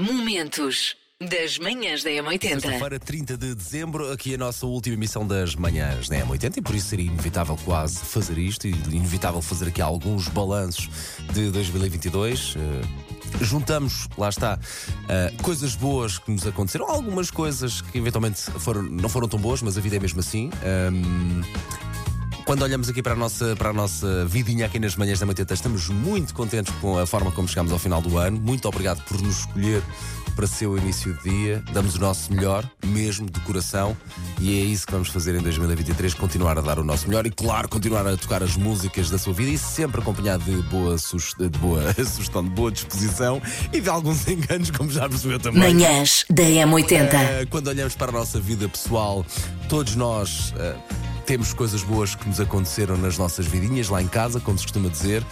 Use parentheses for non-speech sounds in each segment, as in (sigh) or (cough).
Momentos das manhãs da M80. Sexta-feira, 30 de dezembro, aqui a nossa última emissão das manhãs da M80 e por isso seria inevitável quase fazer isto e inevitável fazer aqui alguns balanços de 2022. Uh, juntamos, lá está, uh, coisas boas que nos aconteceram, algumas coisas que eventualmente foram, não foram tão boas, mas a vida é mesmo assim. Um, quando olhamos aqui para a nossa, para a nossa vidinha aqui nas manhãs da 80, estamos muito contentes com a forma como chegamos ao final do ano. Muito obrigado por nos escolher para ser o início do dia. Damos o nosso melhor, mesmo de coração, e é isso que vamos fazer em 2023: continuar a dar o nosso melhor e, claro, continuar a tocar as músicas da sua vida e sempre acompanhado de boa, de boa (laughs) sugestão, de boa disposição e de alguns (laughs) enganos, como já percebeu também. Manhãs da M80. Uh, quando olhamos para a nossa vida pessoal, todos nós. Uh, temos coisas boas que nos aconteceram nas nossas vidinhas, lá em casa, como se costuma dizer,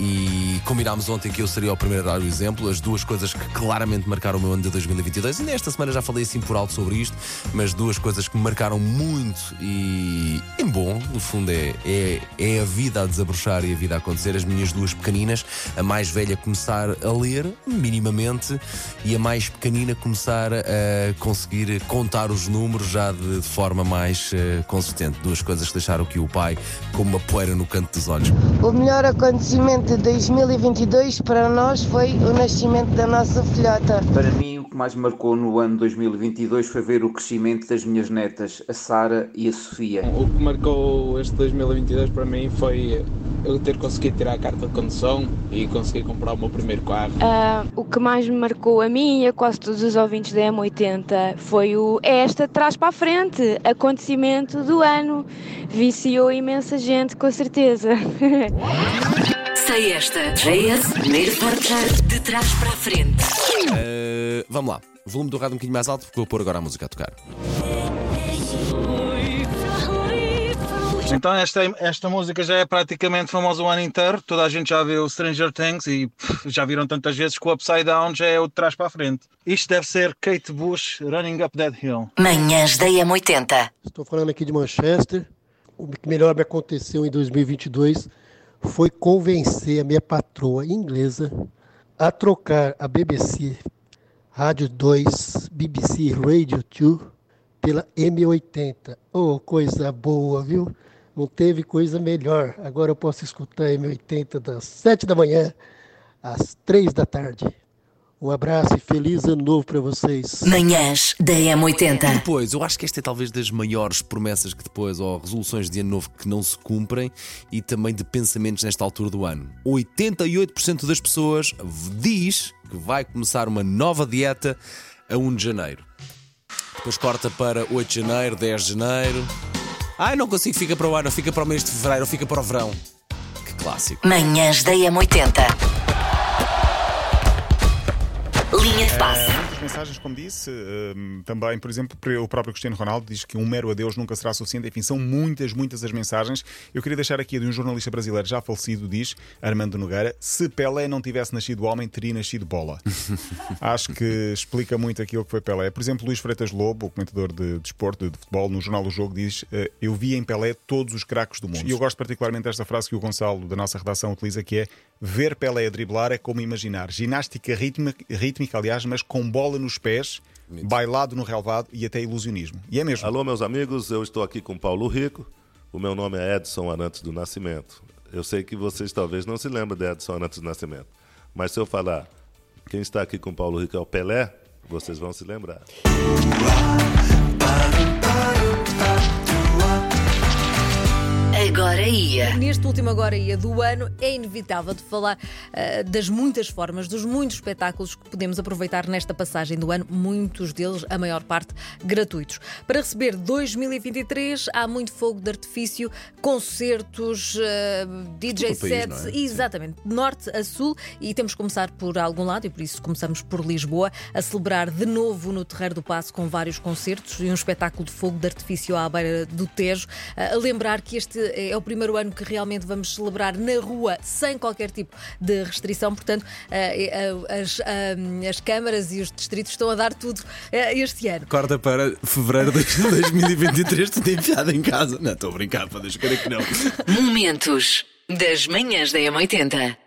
e combinámos ontem que eu seria o primeiro a dar o exemplo, as duas coisas que claramente marcaram o meu ano de 2022, e nesta semana já falei assim por alto sobre isto, mas duas coisas que me marcaram muito e em bom, no fundo, é, é, é a vida a desabrochar e a vida a acontecer. As minhas duas pequeninas, a mais velha começar a ler, minimamente, e a mais pequenina começar a conseguir contar os números já de, de forma mais uh, consistente. Duas coisas que deixaram aqui o pai como uma poeira no canto dos olhos. O melhor acontecimento de 2022 para nós foi o nascimento da nossa filhota. Para mim, o que mais marcou no ano 2022 foi ver o crescimento das minhas netas, a Sara e a Sofia. O que marcou este 2022 para mim foi eu ter conseguido tirar a carta de condução e conseguir comprar o meu primeiro carro. Uh, o que mais me marcou a mim e a quase todos os ouvintes da M80 foi o esta trás para a frente, acontecimento do ano. Viciou imensa gente, com certeza. (laughs) Sei esta. JS, primeiro portar de trás para a frente. Uh, vamos lá. Volume do rádio um bocadinho mais alto porque vou pôr agora a música a tocar. Então esta, esta música já é praticamente famosa o ano inteiro, toda a gente já viu Stranger Things e pff, já viram tantas vezes que o Upside Down já é o de trás para a frente. Isto deve ser Kate Bush Running Up That Hill. Manhãs da M80. Estou falando aqui de Manchester. O que melhor me aconteceu em 2022 foi convencer a minha patroa inglesa a trocar a BBC Rádio 2, BBC Radio 2 pela M80. Oh, coisa boa, viu? Não teve coisa melhor. Agora eu posso escutar M80 das 7 da manhã às 3 da tarde. Um abraço e feliz ano novo para vocês. Manhãs da M80. E depois, eu acho que esta é talvez das maiores promessas que depois, ou resoluções de ano novo que não se cumprem e também de pensamentos nesta altura do ano. 88% das pessoas diz que vai começar uma nova dieta a 1 de janeiro. Depois corta para 8 de janeiro, 10 de janeiro. Ai, não consigo, fica para o ano, fica para o mês de fevereiro, fica para o verão. Que clássico. Manhãs da M80. Linha de passe. Mensagens, como disse, uh, também, por exemplo, o próprio Cristiano Ronaldo diz que um mero adeus nunca será suficiente. Enfim, são muitas, muitas as mensagens. Eu queria deixar aqui de um jornalista brasileiro já falecido, diz Armando Nogueira: se Pelé não tivesse nascido homem, teria nascido bola. (laughs) Acho que explica muito aquilo que foi Pelé. Por exemplo, Luís Freitas Lobo, o comentador de desporto, de, de, futebol, no jornal O Jogo, diz: uh, Eu vi em Pelé todos os craques do mundo. E eu gosto particularmente desta frase que o Gonçalo, da nossa redação, utiliza, que é: ver Pelé a driblar é como imaginar ginástica rítmica, rítmica aliás, mas com bola nos pés, bailado no relvado e até ilusionismo. E é mesmo. Alô, meus amigos, eu estou aqui com Paulo Rico. O meu nome é Edson Arantes do Nascimento. Eu sei que vocês talvez não se lembrem de Edson Arantes do Nascimento, mas se eu falar quem está aqui com Paulo Rico é o Pelé, vocês vão se lembrar. Agora ia. Neste último Agora ia do ano, é inevitável de falar uh, das muitas formas, dos muitos espetáculos que podemos aproveitar nesta passagem do ano, muitos deles, a maior parte, gratuitos. Para receber 2023, há muito fogo de artifício, concertos, uh, DJ sets, é? exatamente, de norte a sul, e temos que começar por algum lado, e por isso começamos por Lisboa, a celebrar de novo no Terreiro do Passo com vários concertos e um espetáculo de fogo de artifício à beira do Tejo, uh, a lembrar que este é o primeiro ano que realmente vamos celebrar na rua sem qualquer tipo de restrição, portanto, eh, eh, as, eh, as câmaras e os distritos estão a dar tudo este ano. Corta para fevereiro de 2023, tu tem piada em casa. Não, estou a brincar, para deixar que não. Momentos das manhãs da M80.